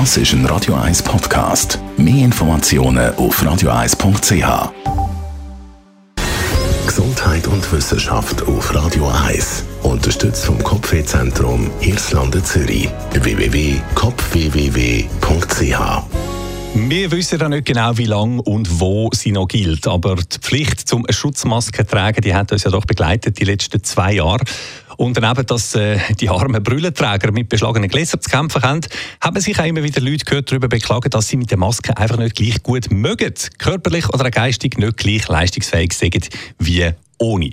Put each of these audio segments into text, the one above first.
Das ist ein Radio 1 Podcast. Mehr Informationen auf radio1.ch. Gesundheit und Wissenschaft auf Radio 1. Unterstützt vom Kopfwehzentrum Irlande Zürich. www.kopfwww.ch wir wissen ja nicht genau, wie lange und wo sie noch gilt. Aber die Pflicht zum Schutzmaske tragen, die hat uns ja doch begleitet die letzten zwei Jahre. Und daneben, dass äh, die armen Brüllenträger mit beschlagenen Gläsern zu kämpfen haben, haben sich auch immer wieder Leute gehört darüber beklagen, dass sie mit der Maske einfach nicht gleich gut mögen, körperlich oder geistig nicht gleich leistungsfähig sind wie ohne.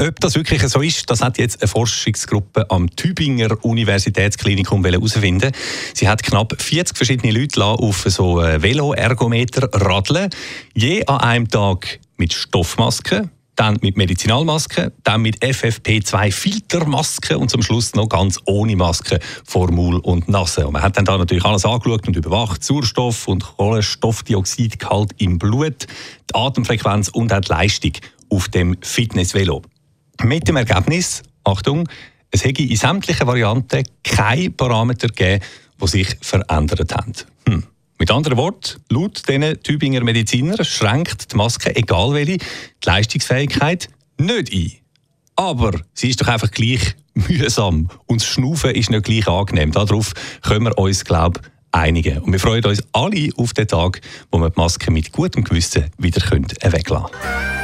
Ob das wirklich so ist, das hat jetzt eine Forschungsgruppe am Tübinger Universitätsklinikum herausfinden. Sie hat knapp 40 verschiedene Leute auf so Velo-Ergometer radeln, je an einem Tag mit Stoffmasken, dann mit Medizinalmasken, dann mit FFP2-Filtermasken und zum Schluss noch ganz ohne Maske vor Maul und Nase. Und man hat dann da natürlich alles angeschaut und überwacht, Sauerstoff und Kohlenstoffdioxidgehalt im Blut, die Atemfrequenz und auch die Leistung auf dem Fitnessvelo. Mit dem Ergebnis, Achtung, es hätte in sämtlichen Varianten keine Parameter gegeben, die sich verändert haben. Hm. Mit anderen Worten, laut diesen Tübinger Mediziner schränkt die Maske, egal welche, die Leistungsfähigkeit nicht ein. Aber sie ist doch einfach gleich mühsam und das Schnaufen ist nicht gleich angenehm. Darauf können wir uns, glaube ich, einigen. Und wir freuen uns alle auf den Tag, wo wir die Maske mit gutem Gewissen wieder weglassen können.